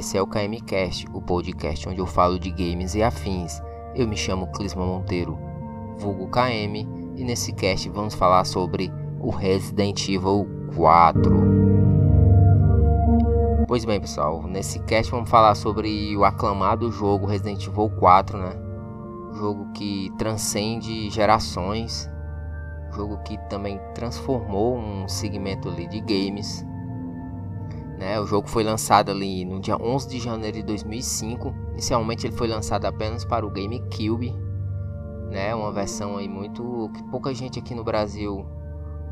Esse é o KMcast, o podcast onde eu falo de games e afins. Eu me chamo Clisma Monteiro, vulgo KM, e nesse cast vamos falar sobre o Resident Evil 4. Pois bem, pessoal, nesse cast vamos falar sobre o aclamado jogo Resident Evil 4, né? Jogo que transcende gerações, jogo que também transformou um segmento ali de games né? O jogo foi lançado ali no dia 11 de janeiro de 2005. Inicialmente ele foi lançado apenas para o GameCube, né? Uma versão aí muito que pouca gente aqui no Brasil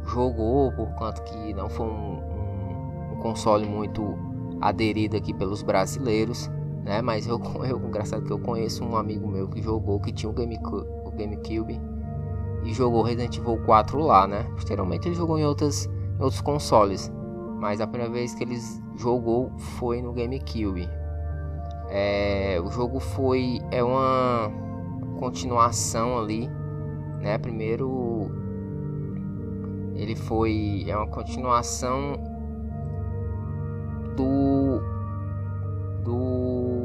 jogou, por quanto que não foi um, um, um console muito aderido aqui pelos brasileiros, né? Mas eu, eu, engraçado que eu conheço um amigo meu que jogou, que tinha o GameCube, o GameCube e jogou Resident Evil 4 lá, né? Posteriormente ele jogou em outras, em outros consoles mas a primeira vez que ele jogou foi no GameCube. É, o jogo foi é uma continuação ali, né? Primeiro ele foi é uma continuação do do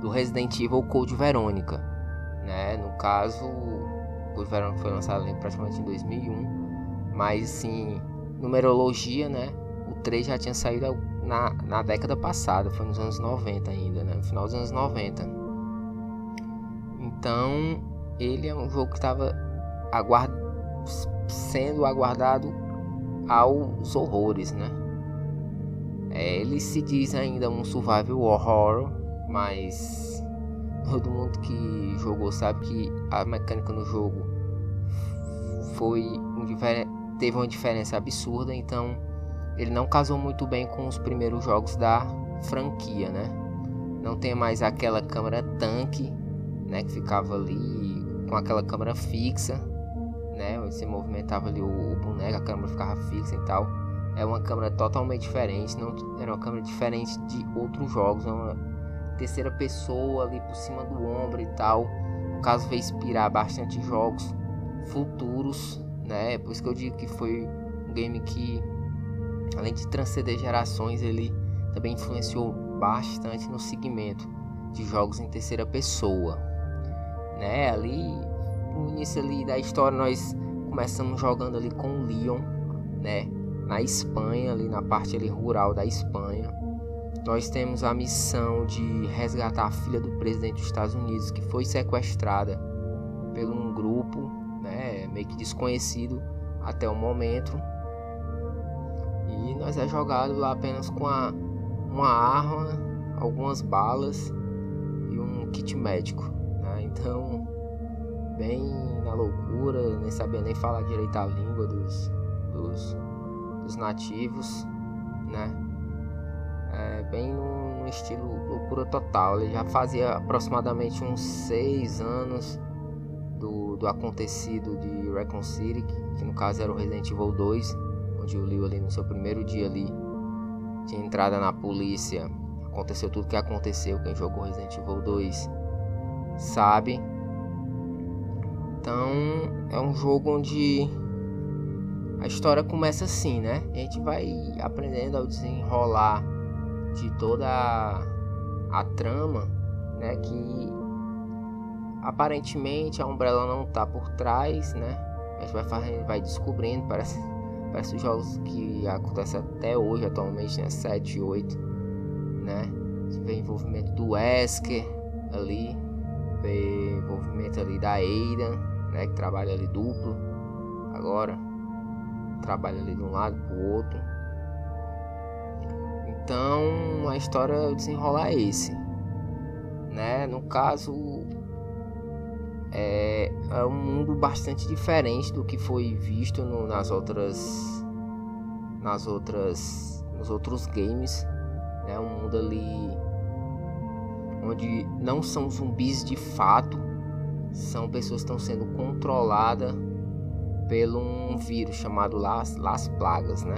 do Resident Evil Code Verônica, né? No caso, Code Verônica foi lançado praticamente em 2001, mas assim numerologia, né? O 3 já tinha saído na, na década passada, foi nos anos 90 ainda, né? No final dos anos 90. Então, ele é um jogo que estava aguard... sendo aguardado aos horrores, né? É, ele se diz ainda um survival horror, mas todo mundo que jogou sabe que a mecânica no jogo foi um diferente teve uma diferença absurda, então ele não casou muito bem com os primeiros jogos da franquia, né? Não tem mais aquela câmera tanque, né, que ficava ali com aquela câmera fixa, né? Você movimentava ali o, o boneco, a câmera ficava fixa e tal. É uma câmera totalmente diferente, não era uma câmera diferente de outros jogos, é uma terceira pessoa ali por cima do ombro e tal. No caso veio inspirar bastante jogos futuros né? Por isso que eu digo que foi um game que, além de transcender gerações, ele também influenciou bastante no segmento de jogos em terceira pessoa, né? Ali no início ali da história nós começamos jogando ali com o Leon, né? Na Espanha, ali na parte ali rural da Espanha. Nós temos a missão de resgatar a filha do presidente dos Estados Unidos que foi sequestrada por um grupo meio que desconhecido até o momento. E nós é jogado lá apenas com a, uma arma, algumas balas e um kit médico. Né? Então, bem na loucura, nem sabia nem falar direito a língua dos, dos, dos nativos, né? É, bem no, no estilo loucura total. Ele já fazia aproximadamente uns seis anos do acontecido de Recon City, que, que, no caso era o Resident Evil 2, onde o Leo ali no seu primeiro dia ali tinha entrada na polícia, aconteceu tudo que aconteceu, quem jogou Resident Evil 2 sabe. Então é um jogo onde a história começa assim, né? A gente vai aprendendo ao desenrolar de toda a, a trama, né? Que Aparentemente a Umbrella não tá por trás, né? A gente vai, fazendo, vai descobrindo, parece, parece jogos que acontecem até hoje, atualmente, né? 7 e 8, né? Vê envolvimento do Wesker ali, vê envolvimento ali da Eira, né? Que trabalha ali duplo, agora trabalha ali de um lado pro outro. Então a história desenrolar é esse, né? No caso é, é um mundo bastante diferente do que foi visto no, nas outras nas outras nos outros games né? Um mundo ali onde não são zumbis de fato são pessoas que estão sendo controladas pelo um vírus chamado Las, Las Plagas né?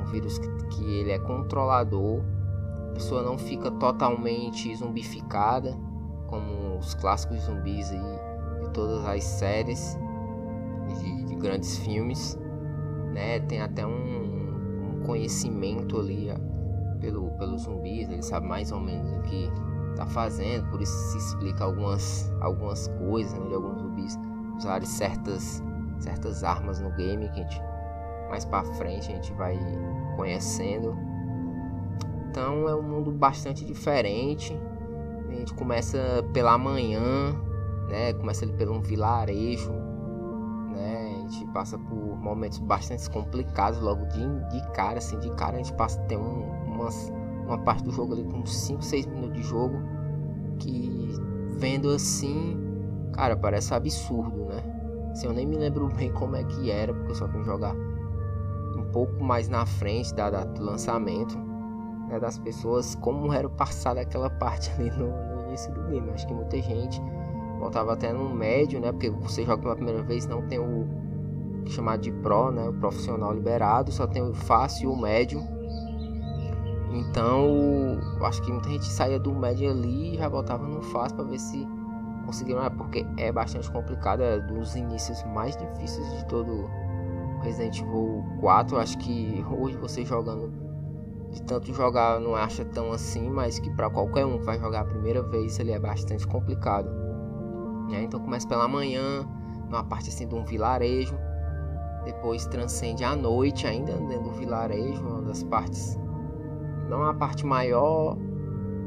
Um vírus que, que ele é controlador a pessoa não fica totalmente zumbificada como os clássicos zumbis aí de todas as séries de, de grandes filmes, né? Tem até um, um, conhecimento ali pelo, pelos zumbis, ele sabe mais ou menos o que tá fazendo, por isso se explica algumas, algumas coisas né, de alguns zumbis usarem certas, certas armas no game que a gente mais para frente a gente vai conhecendo. Então é um mundo bastante diferente. A gente começa pela manhã, né? Começa ali pelo um vilarejo, né? A gente passa por momentos bastante complicados logo de, de cara, assim, de cara a gente passa tem um, umas, uma parte do jogo ali com 5, 6 minutos de jogo que vendo assim, cara, parece absurdo, né? Assim, eu nem me lembro bem como é que era, porque eu só vim jogar um pouco mais na frente da data do lançamento né, das pessoas, como era passado aquela parte ali no, no, início do game. Acho que muita gente voltava até no médio, né? Porque você joga pela primeira vez, não tem o chamado de pro, né? O profissional liberado, só tem o fácil e o médio. Então, acho que muita gente saía do médio ali e já voltava no fácil para ver se conseguiram, né? porque é bastante complicado, é dos inícios mais difíceis de todo Resident Evil 4. Acho que hoje você jogando de tanto jogar não acha tão assim, mas que para qualquer um que vai jogar a primeira vez ele é bastante complicado. Né? Então começa pela manhã, numa parte assim de um vilarejo, depois transcende à noite ainda dentro do vilarejo, uma das partes não é uma parte maior,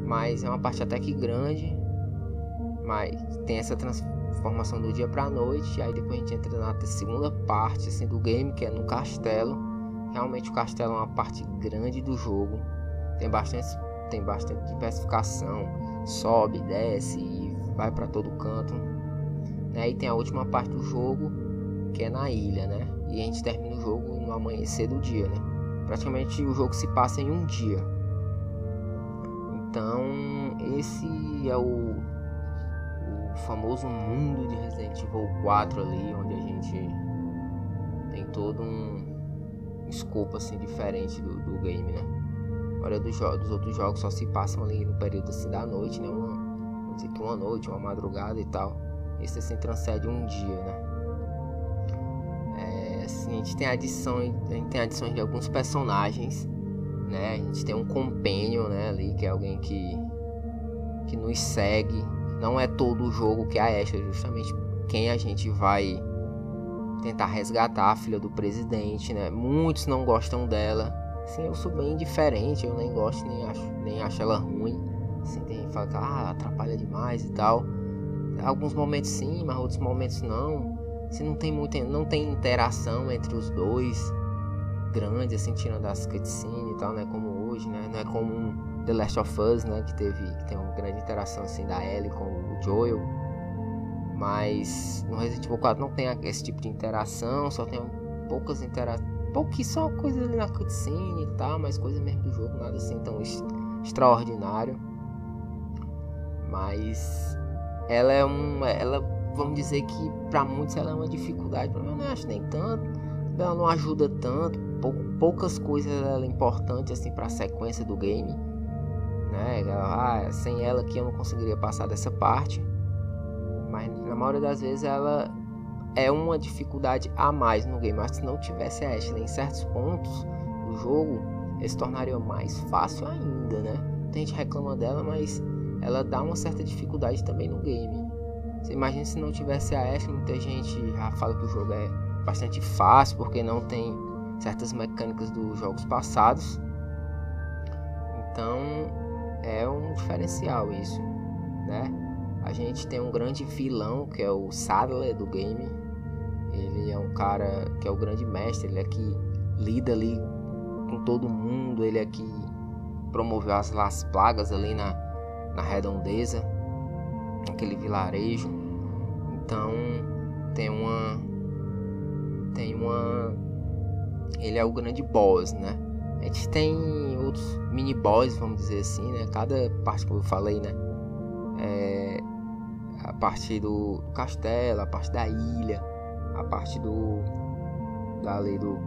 mas é uma parte até que grande, mas tem essa transformação do dia para a noite, e aí depois a gente entra na segunda parte assim do game, que é no castelo Realmente o castelo é uma parte grande do jogo. Tem bastante, tem bastante diversificação. Sobe, desce e vai para todo canto. Né? E tem a última parte do jogo que é na ilha, né? E a gente termina o jogo no amanhecer do dia, né? Praticamente o jogo se passa em um dia. Então esse é o, o famoso mundo de Resident Evil 4 ali, onde a gente tem todo um escopo assim diferente do, do game, né? A maioria dos, dos, outros jogos só se passam ali no período assim da noite, né? Uma, vamos dizer que uma noite, uma madrugada e tal. Esse assim transcende um dia, né? É, assim, a gente tem adição, a gente tem adições de alguns personagens, né? A gente tem um companion, né? Ali que é alguém que que nos segue. Não é todo o jogo que é a Ashley, justamente quem a gente vai tentar resgatar a filha do presidente, né? Muitos não gostam dela. Sim, eu sou bem diferente, eu nem gosto, nem acho, nem acho ela ruim. Assim, tem que fala que ah, atrapalha demais e tal. Alguns momentos sim, mas outros momentos não. Se não tem muita, não tem interação entre os dois grande assim, tirando as cutscenes e tal, né, como hoje, né? Não é como The Last of Us, né, que teve que tem uma grande interação assim da Ellie com o Joel mas no Resident Evil 4 não tem esse tipo de interação, só tem poucas interações. Pouquinho só coisas ali na cutscene e tal, mas coisa mesmo do jogo, nada assim tão extraordinário. Mas ela é uma. Ela, vamos dizer que para muitos ela é uma dificuldade, para mim eu não acho nem tanto. Ela não ajuda tanto, poucas coisas ela é importante assim para a sequência do game. Né? Ah, sem ela aqui eu não conseguiria passar dessa parte mas na maioria das vezes ela é uma dificuldade a mais no game. Mas se não tivesse a Ashley em certos pontos do jogo, ele se tornaria mais fácil ainda, né? Tem gente reclama dela, mas ela dá uma certa dificuldade também no game. Você imagina se não tivesse a Ashley, muita gente já fala que o jogo é bastante fácil porque não tem certas mecânicas dos jogos passados. Então é um diferencial isso, né? A gente tem um grande vilão que é o Sadler do game. Ele é um cara que é o grande mestre, ele é que lida ali com todo mundo, ele é que promoveu as, as plagas ali na, na redondeza, aquele vilarejo. Então tem uma tem uma ele é o grande boss, né? A gente tem outros mini boss, vamos dizer assim, né? Cada parte que eu falei, né? É, a parte do, castelo, a parte da ilha, a parte do ali do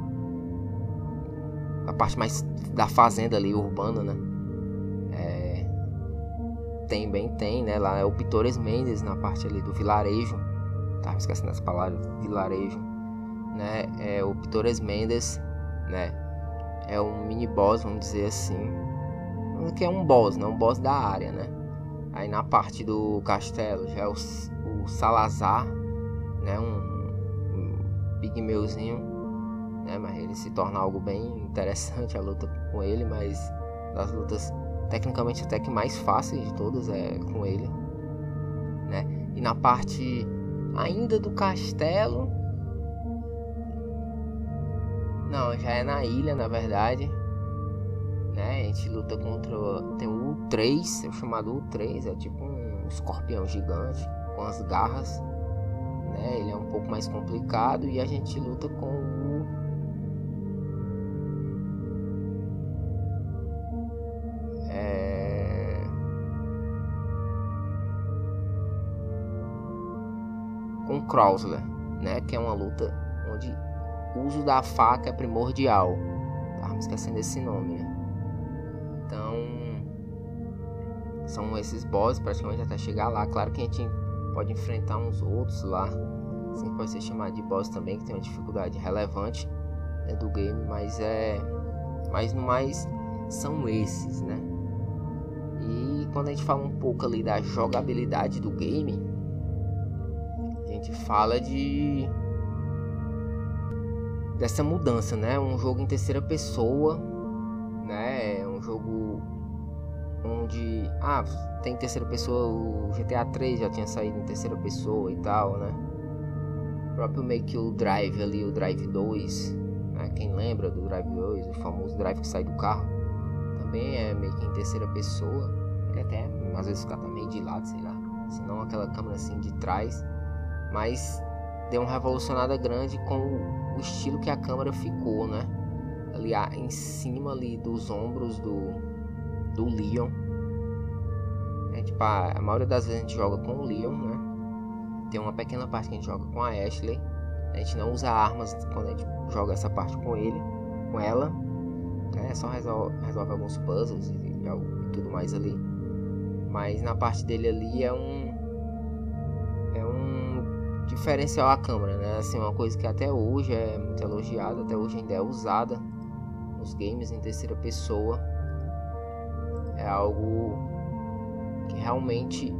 a parte mais da fazenda ali urbana, né? É, tem bem tem, né? Lá é o Pitores Mendes na parte ali do vilarejo. Tava esquecendo as palavras, vilarejo, né? É o Pitores Mendes, né? É um mini boss, vamos dizer assim, que é um boss, né? Um boss da área, né? Aí na parte do castelo já é o, o Salazar, né? Um, um pigmeuzinho, né? Mas ele se torna algo bem interessante a luta com ele, mas das lutas tecnicamente até que mais fáceis de todas é com ele, né? E na parte ainda do castelo, não, já é na ilha, na verdade. Né? A gente luta contra. Tem o U3, é o chamado U3, é tipo um escorpião gigante com as garras. Né? Ele é um pouco mais complicado e a gente luta com o. É... Com o Chrysler, né? Que é uma luta onde o uso da faca é primordial. Tava me esquecendo esse nome, né? São esses bosses praticamente até chegar lá. Claro que a gente pode enfrentar uns outros lá. Assim pode ser chamado de boss também, que tem uma dificuldade relevante né, do game, mas é. Mas no mais são esses, né? E quando a gente fala um pouco ali da jogabilidade do game, a gente fala de dessa mudança, né? Um jogo em terceira pessoa, né? Um jogo onde ah, tem terceira pessoa, o GTA 3 já tinha saído em terceira pessoa e tal, né? O próprio meio que o Drive ali, o Drive 2, né? Quem lembra do Drive 2, o famoso Drive que sai do carro, também é meio que em terceira pessoa. Ele até às vezes fica meio de lado, sei lá. Se não aquela câmera assim de trás. Mas deu uma revolucionada grande com o estilo que a câmera ficou, né? Ali em cima ali dos ombros do, do Leon. É, tipo, a, a, maioria das vezes a gente joga com o Leon, né? Tem uma pequena parte que a gente joga com a Ashley. A gente não usa armas quando a gente joga essa parte com ele, com ela. Né? Só resolve, resolve alguns puzzles e, e, e tudo mais ali. Mas na parte dele ali é um diferencial a câmera, né? Assim, uma coisa que até hoje é muito elogiada, até hoje ainda é usada nos games em terceira pessoa. É algo que realmente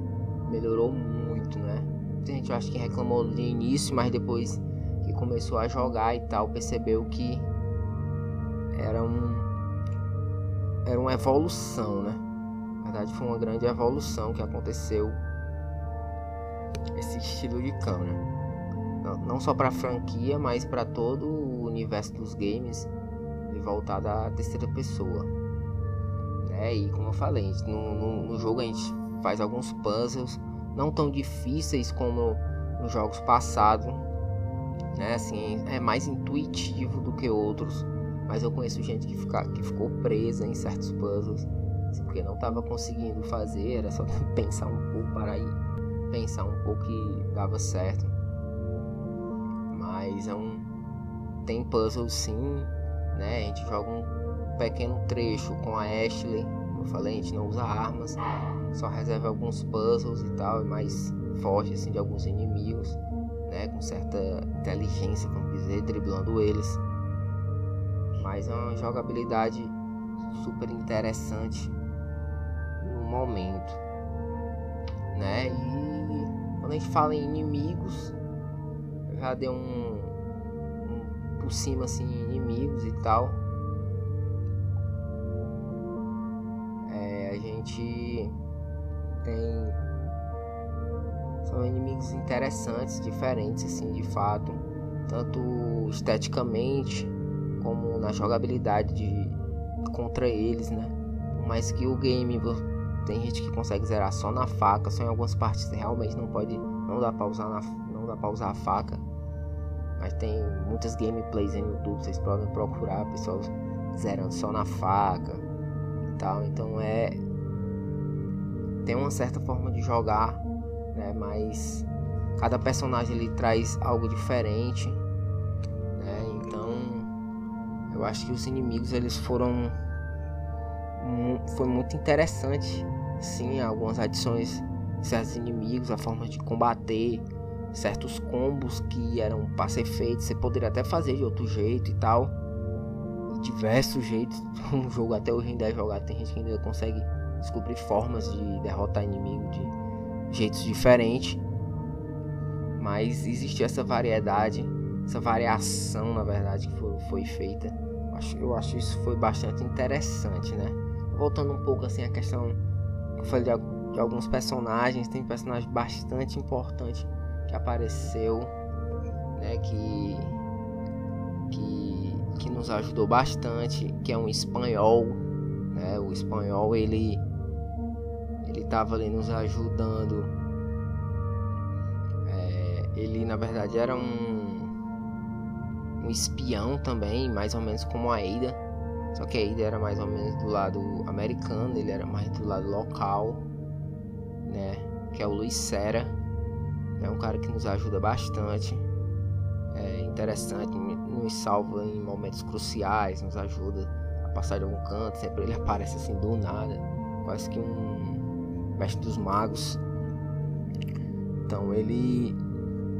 melhorou muito, né? Muita gente acha que reclamou no início, mas depois que começou a jogar e tal, percebeu que era um era uma evolução, né? Na verdade, foi uma grande evolução que aconteceu esse estilo de câmera. Não, só para a franquia, mas para todo o universo dos games de voltado à terceira pessoa. Né? E como eu falei, no, no, no jogo a gente faz alguns puzzles não tão difíceis como nos jogos passados. Né? Assim, é mais intuitivo do que outros. Mas eu conheço gente que, fica, que ficou presa em certos puzzles. Assim, porque não estava conseguindo fazer, era só pensar um pouco para ir pensar um pouco que dava certo. Mas é um. Tem puzzle sim, né? A gente joga um pequeno trecho com a Ashley. Como eu falei, a gente não usa armas, só reserva alguns puzzles e tal, é mais forte assim de alguns inimigos, né? Com certa inteligência, vamos dizer, driblando eles. Mas é uma jogabilidade super interessante no momento, né? E quando a gente fala em inimigos, já deu um, um por cima assim, inimigos e tal. Gente tem são inimigos interessantes, diferentes assim, de fato, tanto esteticamente como na jogabilidade de contra eles, né? Mais que o game tem gente que consegue zerar só na faca, só em algumas partes realmente não pode, não dá para usar na, não dá para usar a faca. Mas tem muitas gameplays no YouTube, vocês podem procurar pessoas zerando só na faca e tal. Então é tem uma certa forma de jogar, né? Mas cada personagem ele traz algo diferente, né? Então eu acho que os inimigos eles foram foi muito interessante, sim, algumas adições de certos inimigos, a forma de combater certos combos que eram para ser feitos, você poderia até fazer de outro jeito e tal. diversos jeitos. Um jogo até hoje ainda é jogado, tem gente que ainda consegue descobrir formas de derrotar inimigo de jeitos diferentes. Mas existe essa variedade, essa variação, na verdade, que foi, foi feita. Eu acho, eu acho isso foi bastante interessante, né? Voltando um pouco assim a questão que eu falei de, de alguns personagens, tem um personagem bastante importante que apareceu, né? Que que, que nos ajudou bastante, que é um espanhol, né? O espanhol ele ele estava ali nos ajudando. É, ele na verdade era um um espião também, mais ou menos como a Ada. Só que a Ada era mais ou menos do lado americano, ele era mais do lado local, né? Que é o Luiz Sera. É um cara que nos ajuda bastante. É interessante, nos salva em momentos cruciais, nos ajuda a passar de algum canto. Sempre ele aparece assim do nada, quase que um mestre dos magos. Então ele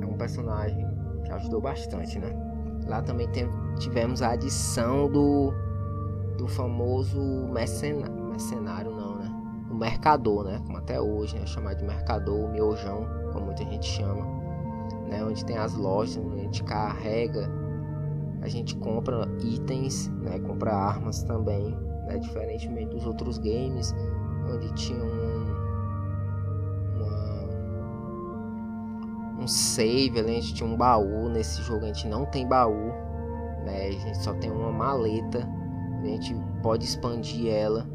é um personagem que ajudou bastante, né? Lá também tivemos a adição do, do famoso mercenário, mercenário não, né? O mercador, né? Como até hoje, né? Chamado de mercador, o miojão, como muita gente chama. Né? Onde tem as lojas, onde a gente carrega, a gente compra itens, né? Compra armas também, né? Diferentemente dos outros games, onde tinha um, save, ali, a gente tinha um baú. Nesse jogo a gente não tem baú, né? A gente só tem uma maleta. A gente pode expandir ela.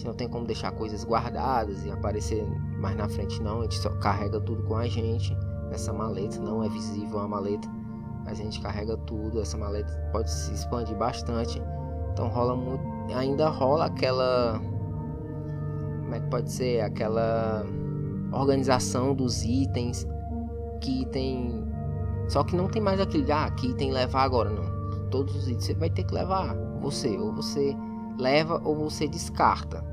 A não tem como deixar coisas guardadas e aparecer mais na frente não. A gente só carrega tudo com a gente nessa maleta. Não é visível a maleta, mas a gente carrega tudo. Essa maleta pode se expandir bastante. Então rola muito, ainda rola aquela como é que pode ser aquela organização dos itens tem. Só que não tem mais aquele, ah, aqui tem levar agora, não. Todos os itens você vai ter que levar. Você, ou você leva ou você descarta.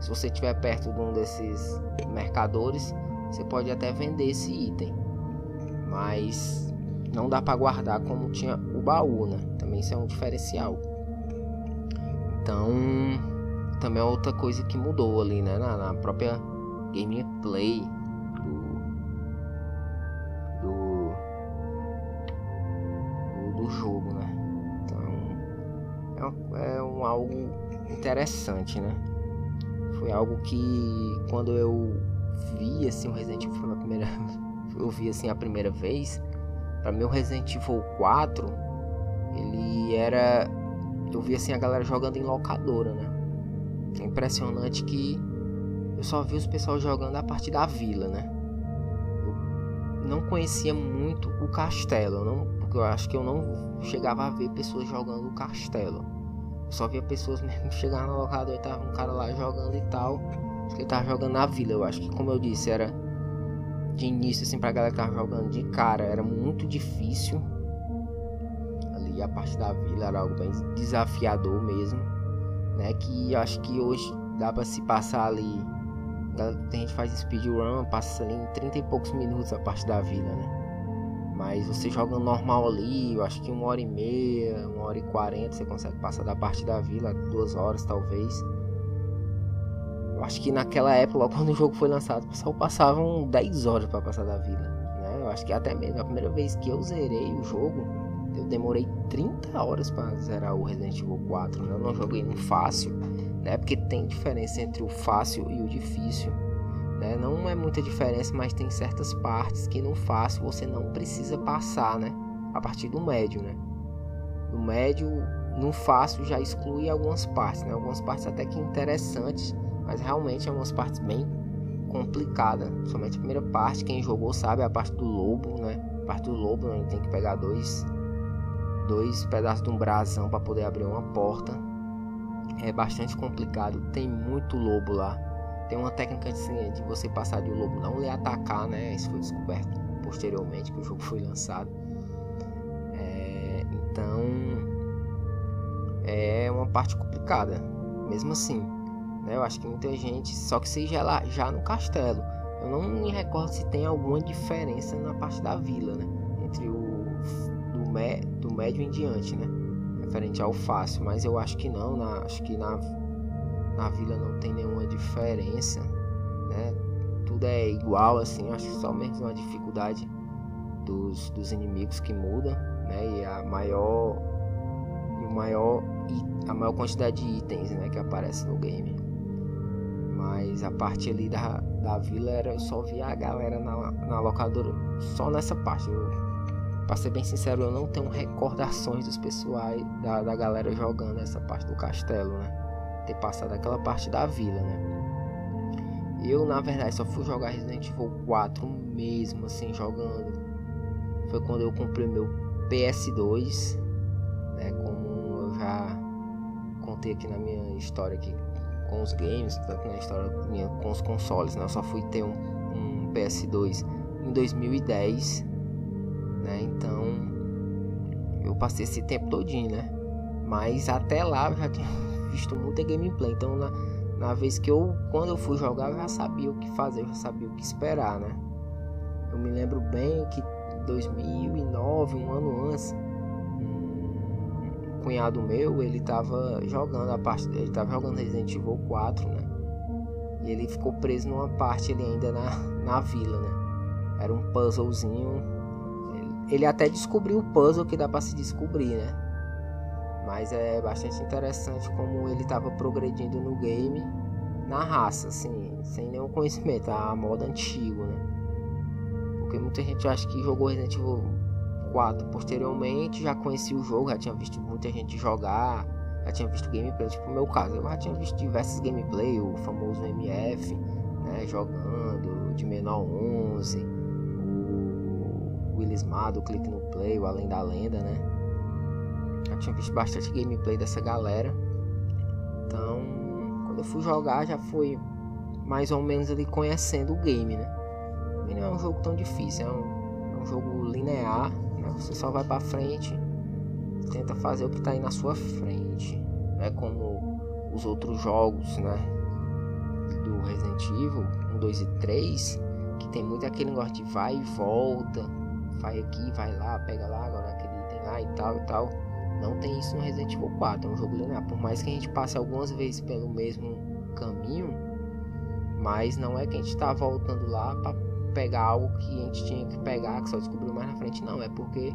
Se você estiver perto de um desses mercadores, você pode até vender esse item. Mas não dá para guardar como tinha o baú, né? Também isso é um diferencial. Então, também é outra coisa que mudou ali, né? Na, na própria gameplay jogo, né? Então é, é um algo interessante, né? Foi algo que quando eu vi assim o Resident Evil pela primeira eu vi assim a primeira vez, para mim o Resident Evil 4 ele era eu vi assim a galera jogando em locadora, né? É impressionante que eu só vi os pessoal jogando a partir da vila, né? Eu não conhecia muito o castelo, eu não eu acho que eu não chegava a ver pessoas jogando o castelo. Eu só via pessoas mesmo chegar no locador e tava um cara lá jogando e tal. Acho que ele tava jogando na vila. Eu acho que, como eu disse, era de início, assim, pra galera que tava jogando de cara, era muito difícil. Ali a parte da vila era algo bem desafiador mesmo. Né? Que acho que hoje dá pra se passar ali. Tem gente faz speedrun, passa ali em 30 e poucos minutos a parte da vila, né? Mas você joga normal ali, eu acho que uma hora e meia, uma hora e quarenta você consegue passar da parte da vila, duas horas talvez. Eu acho que naquela época, logo quando o jogo foi lançado, o pessoal passavam 10 horas para passar da vila. Né? Eu acho que até mesmo a primeira vez que eu zerei o jogo, eu demorei 30 horas para zerar o Resident Evil 4. Né? Eu não joguei no fácil, né? Porque tem diferença entre o fácil e o difícil. Né? Não é muita diferença, mas tem certas partes que no fácil você não precisa passar, né? A partir do médio, né? No médio, no fácil já exclui algumas partes, né? Algumas partes até que interessantes, mas realmente algumas partes bem complicadas. Somente a primeira parte, quem jogou sabe, é a parte do lobo, né? A parte do lobo, né? a gente tem que pegar dois, dois pedaços de um brasão para poder abrir uma porta. É bastante complicado, tem muito lobo lá tem uma técnica assim, de você passar de o lobo não lhe atacar, né? Isso foi descoberto posteriormente que o jogo foi lançado. É, então é uma parte complicada, mesmo assim. Né? Eu acho que muita gente, só que seja lá já no castelo. Eu não me recordo se tem alguma diferença na parte da vila, né? Entre o do, me, do médio em diante, né? referente ao fácil, mas eu acho que não, na, acho que na, na vila não tem nenhuma diferença, né? Tudo é igual assim, acho que só mesmo a dificuldade dos, dos inimigos que muda, né? E a maior o maior a maior quantidade de itens, né, que aparece no game. Mas a parte ali da, da vila era eu só via a galera na, na locadora só nessa parte. Eu, pra ser bem sincero, eu não tenho recordações dos pessoais da, da galera jogando essa parte do castelo, né? Ter passado aquela parte da vila, né? Eu, na verdade, só fui jogar Resident Evil 4 mesmo, assim, jogando. Foi quando eu comprei meu PS2, né? Como eu já contei aqui na minha história aqui com os games, tanto na história minha com os consoles, né? Eu só fui ter um, um PS2 em 2010, né? Então eu passei esse tempo todinho, né? Mas até lá eu já tinha visto muita gameplay, então na, na vez que eu, quando eu fui jogar, eu já sabia o que fazer, eu já sabia o que esperar, né? Eu me lembro bem que 2009, um ano antes, cunhado meu, ele tava jogando a parte, ele tava jogando Resident Evil 4, né? E ele ficou preso numa parte ali ainda na, na vila, né? Era um puzzlezinho. Ele, ele até descobriu o puzzle que dá para se descobrir, né? Mas é bastante interessante como ele tava progredindo no game na raça, assim, sem nenhum conhecimento, a moda antigo, né? Porque muita gente acha que jogou Resident Evil 4 posteriormente, já conheci o jogo, já tinha visto muita gente jogar, já tinha visto gameplay, tipo no meu caso, eu já tinha visto diversos gameplay, o famoso MF, né, jogando, de menor 11, o Willis Mado, o Clique no Play, o Além da Lenda, né, tinha visto bastante gameplay dessa galera, então, quando eu fui jogar, já fui mais ou menos ali conhecendo o game, né, e não é um jogo tão difícil, é um, é um jogo linear, né? Você só vai para frente, tenta fazer o que está aí na sua frente, é como os outros jogos, né? Do Resident Evil 1, 2 e 3, que tem muito aquele negócio de vai e volta, vai aqui, vai lá, pega lá, agora aquele item lá e tal e tal. Não tem isso no Resident Evil 4, é um jogo linear. Por mais que a gente passe algumas vezes pelo mesmo caminho, mas não é que a gente está voltando lá para pegar algo que a gente tinha que pegar, que só descobriu mais na frente, não. É porque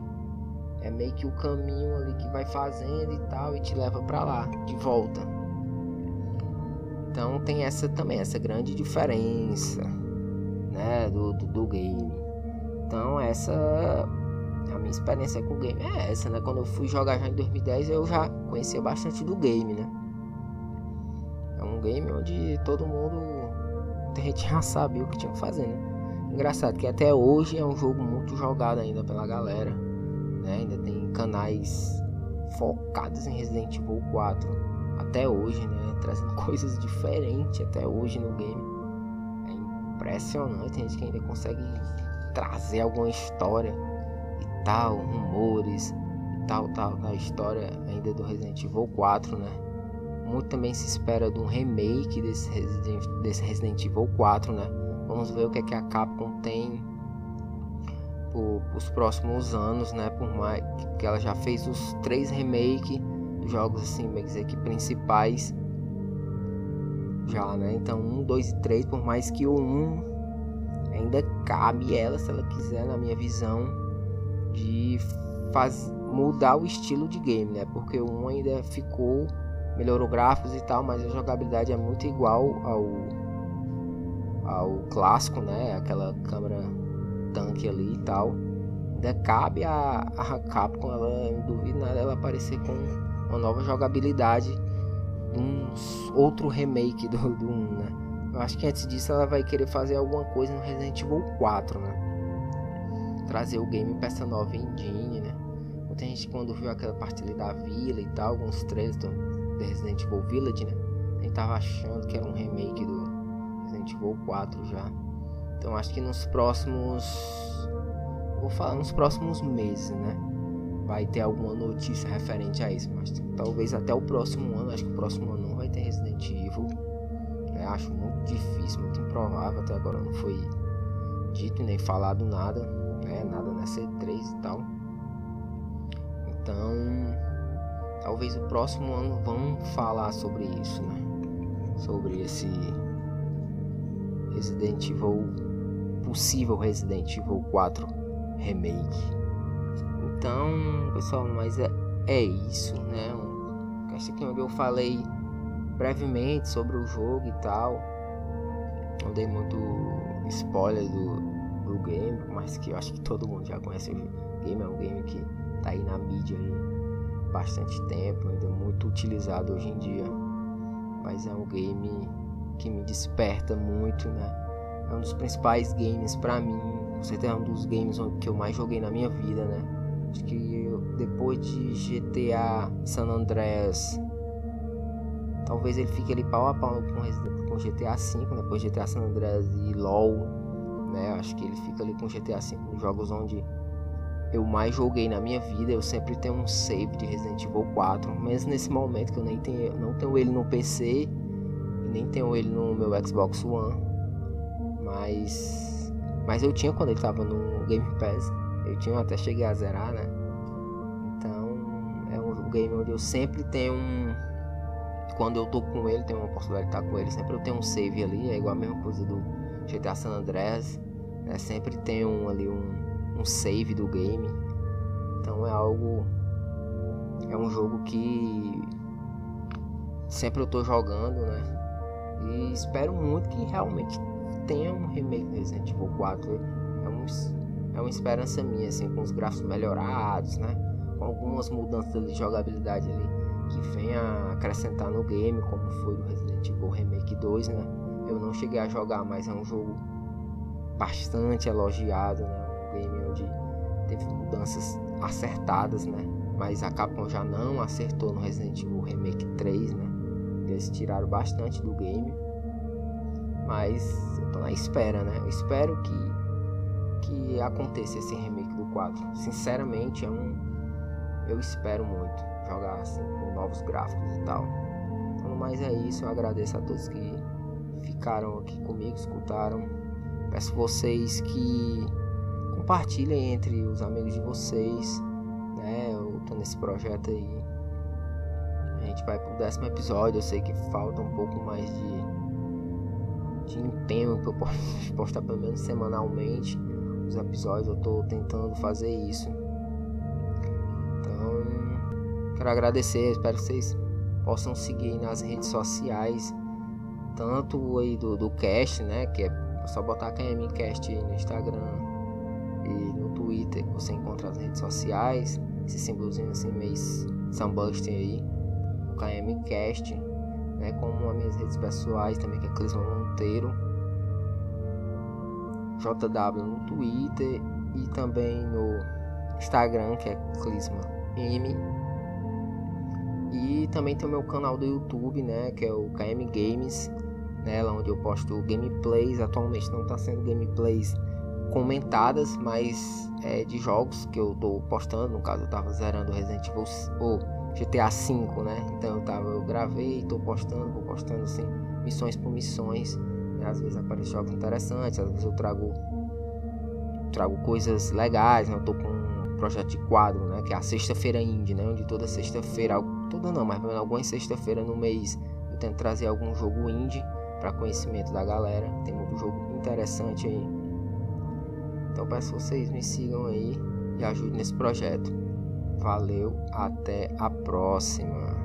é meio que o caminho ali que vai fazendo e tal e te leva para lá, de volta. Então tem essa também, essa grande diferença, né, do, do, do game. Então essa a minha experiência com o game é essa, né? Quando eu fui jogar já em 2010, eu já conhecia bastante do game, né? É um game onde todo mundo, muita gente já sabia o que tinha que fazer, né? Engraçado que até hoje é um jogo muito jogado ainda pela galera. Né? Ainda tem canais focados em Resident Evil 4 até hoje, né? Trazendo coisas diferentes até hoje no game. É impressionante, tem gente que ainda consegue trazer alguma história tal, rumores e tal, tal, da história ainda do Resident Evil 4, né? Muito também se espera de um remake desse Resident, desse Resident Evil 4, né? Vamos ver o que, é que a Capcom tem por, os próximos anos, né? Por mais que ela já fez os três remakes dos jogos assim, bem dizer que principais já, né? Então, um, dois e três, por mais que o um ainda cabe ela, se ela quiser, na minha visão, de faz, mudar o estilo de game, né? Porque o um ainda ficou, melhorou gráficos e tal, mas a jogabilidade é muito igual ao ao clássico, né? Aquela câmera tanque ali e tal. Ainda cabe a, a Capcom, ela não duvido nada ela aparecer com uma nova jogabilidade um outro remake do, do 1, né? Eu acho que antes disso ela vai querer fazer alguma coisa no Resident Evil 4, né? Trazer o game essa nova engine, né? Muita gente quando viu aquela parte ali da vila e tal, alguns trailers do Resident Evil Village, né? Gente tava achando que era um remake do Resident Evil 4 já. Então acho que nos próximos. Vou falar nos próximos meses, né? Vai ter alguma notícia referente a isso. Mas talvez até o próximo ano. Acho que o próximo ano não vai ter Resident Evil. Né? Acho muito difícil, muito improvável. Até agora não foi dito nem falado nada. Né? Nada nessa E3 e tal. Então. talvez o próximo ano vão falar sobre isso, né? Sobre esse Resident Evil possível Resident Evil 4 remake. Então, pessoal, mas é, é isso, né? Acho que onde eu falei brevemente sobre o jogo e tal. Não dei muito spoiler do game, mas que eu acho que todo mundo já conhece o game. É um game que tá aí na mídia aí bastante tempo, ainda muito utilizado hoje em dia. Mas é um game que me desperta muito, né? É um dos principais games para mim. Com certeza é um dos games que eu mais joguei na minha vida, né? Acho que eu, depois de GTA San Andreas, talvez ele fique ali pau a pau com, com GTA V, né? depois GTA San Andreas e LoL, né? Acho que ele fica ali com GTA V nos jogos onde eu mais joguei na minha vida. Eu sempre tenho um save de Resident Evil 4, mesmo nesse momento que eu nem tenho, não tenho ele no PC e nem tenho ele no meu Xbox One. Mas. Mas eu tinha quando ele tava no Game Pass. Eu tinha até cheguei a zerar, né? Então é um game onde eu sempre tenho um. Quando eu tô com ele, tenho uma oportunidade de estar com ele, sempre eu tenho um save ali, é igual a mesma coisa do GTA San Andreas. Né? Sempre tem um, ali um, um save do game. Então é algo. É um jogo que sempre eu tô jogando, né? E espero muito que realmente tenha um remake do Resident Evil 4. É, um, é uma esperança minha, assim, com os gráficos melhorados, né? Com algumas mudanças de jogabilidade ali que venha acrescentar no game, como foi do Resident Evil Remake 2, né? Eu não cheguei a jogar, mas é um jogo bastante elogiado, né? Um game onde teve mudanças acertadas, né? Mas a Capcom já não acertou no Resident Evil Remake 3, né? Eles tiraram bastante do game. Mas eu tô na espera, né? Eu espero que, que aconteça esse remake do 4. Sinceramente, é um. Eu espero muito jogar assim com novos gráficos e tal. Então, mas é isso. Eu agradeço a todos que ficaram aqui comigo, escutaram. Peço vocês que compartilhem entre os amigos de vocês. Né? Eu tô nesse projeto aí. A gente vai pro décimo episódio. Eu sei que falta um pouco mais de de empenho eu posso postar pelo menos semanalmente os episódios. Eu tô tentando fazer isso. Então, quero agradecer. Espero que vocês possam seguir nas redes sociais. Tanto aí do, do cast, né? Que é só botar KMCast no Instagram e no Twitter. Que você encontra as redes sociais. Esse símbolozinho assim meio Sunbuster aí. O KMCast né, como as minhas redes pessoais também, que é Clisma Monteiro, JW no Twitter e também no Instagram, que é Clisma M. E também tem o meu canal do YouTube, né, que é o KM Games, lá onde eu posto gameplays. Atualmente não está sendo gameplays comentadas, mas é de jogos que eu tô postando. No caso, eu tava zerando Resident Evil ou GTA V, né? Então eu tava, eu gravei, tô postando, vou postando assim, missões por missões. Né? Às vezes aparecem jogos interessantes, às vezes eu trago trago coisas legais, né? Eu tô com um projeto de quadro, né? Que é a sexta-feira indie, né? Onde toda sexta-feira, toda não, mas algumas sexta-feira no mês eu tento trazer algum jogo indie para conhecimento da galera. Tem muito jogo interessante aí. Então peço que vocês me sigam aí e ajudem nesse projeto. Valeu, até a próxima.